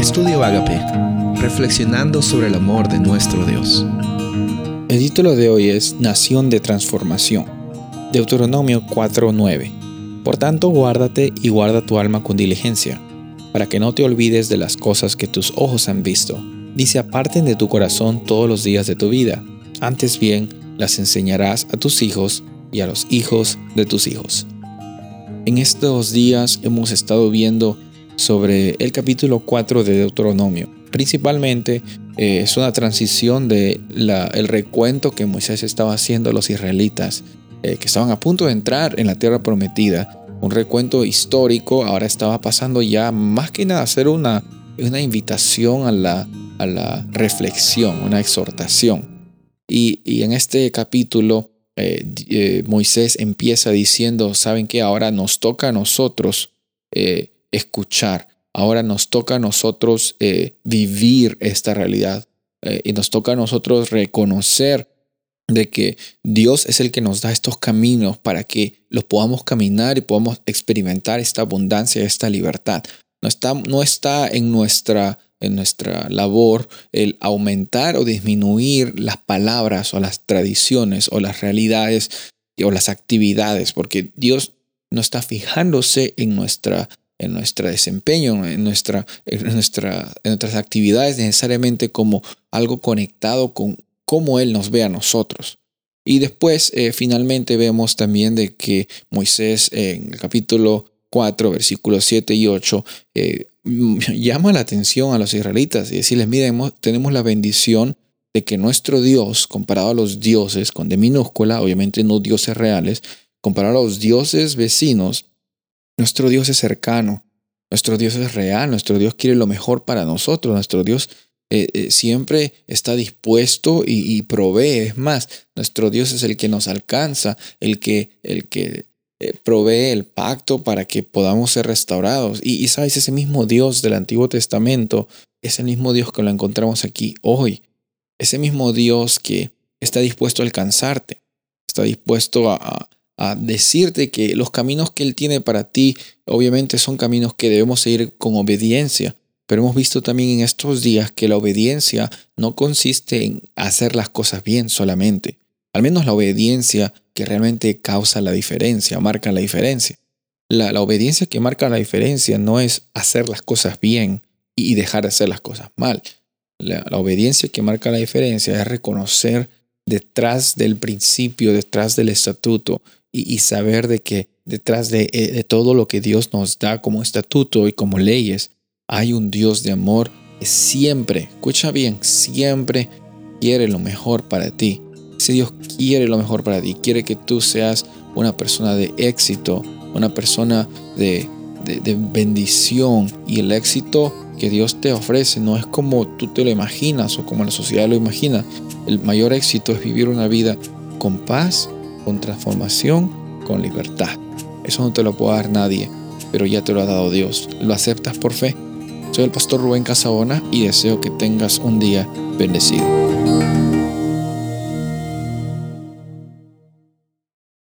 Estudio Agape, reflexionando sobre el amor de nuestro Dios. El título de hoy es Nación de Transformación. Deuteronomio 4:9. Por tanto, guárdate y guarda tu alma con diligencia, para que no te olvides de las cosas que tus ojos han visto. Dice aparten de tu corazón todos los días de tu vida. Antes bien, las enseñarás a tus hijos y a los hijos de tus hijos. En estos días hemos estado viendo sobre el capítulo 4 de Deuteronomio. Principalmente eh, es una transición de el recuento que Moisés estaba haciendo a los israelitas eh, que estaban a punto de entrar en la tierra prometida. Un recuento histórico, ahora estaba pasando ya más que nada a ser una, una invitación a la, a la reflexión, una exhortación. Y, y en este capítulo eh, Moisés empieza diciendo, ¿saben qué? Ahora nos toca a nosotros escuchar, ahora nos toca a nosotros vivir esta realidad y nos toca a nosotros reconocer de que Dios es el que nos da estos caminos para que los podamos caminar y podamos experimentar esta abundancia, esta libertad. No está, no está en nuestra en nuestra labor el aumentar o disminuir las palabras o las tradiciones o las realidades o las actividades, porque Dios no está fijándose en nuestra en nuestro desempeño, en, nuestra, en, nuestra, en nuestras actividades necesariamente como algo conectado con cómo Él nos ve a nosotros. Y después, eh, finalmente, vemos también de que Moisés en el capítulo 4, versículos 7 y 8, eh, llama la atención a los israelitas y decirles, miren, tenemos la bendición de que nuestro Dios, comparado a los dioses, con D minúscula, obviamente no dioses reales, comparado a los dioses vecinos, nuestro Dios es cercano, nuestro Dios es real, nuestro Dios quiere lo mejor para nosotros, nuestro Dios eh, eh, siempre está dispuesto y, provee. Es más, nuestro Dios es el que nos alcanza, el que, el que eh, provee el pacto para que podamos ser restaurados. Y, sabes, ese mismo Dios del Antiguo Testamento es el mismo Dios que lo encontramos aquí hoy. Ese mismo Dios que está dispuesto a alcanzarte, está dispuesto a decirte que los caminos que Él tiene para ti, obviamente son caminos que debemos seguir con obediencia. Pero hemos visto también en estos días que la obediencia no consiste en hacer las cosas bien solamente. Al menos la obediencia que realmente causa la diferencia, marca la diferencia. La, obediencia que marca la diferencia no es hacer las cosas bien y dejar de hacer las cosas mal. La, obediencia que marca la diferencia es reconocer detrás del principio, detrás del estatuto y, saber de que detrás de, eh, de, todo lo que Dios nos da como estatuto y como leyes, hay un Dios de amor que siempre, escucha bien, siempre quiere lo mejor para ti si Dios quiere lo mejor para ti, quiere que tú seas una persona de éxito, una persona de, bendición. Y el éxito que Dios te ofrece no es como tú te lo imaginas o como la sociedad lo imagina. El mayor éxito es vivir una vida con paz, con transformación, con libertad. Eso no te lo puede dar nadie, pero ya te lo ha dado Dios. ¿Lo aceptas por fe? Soy el pastor Rubén Casabona y deseo que tengas un día bendecido.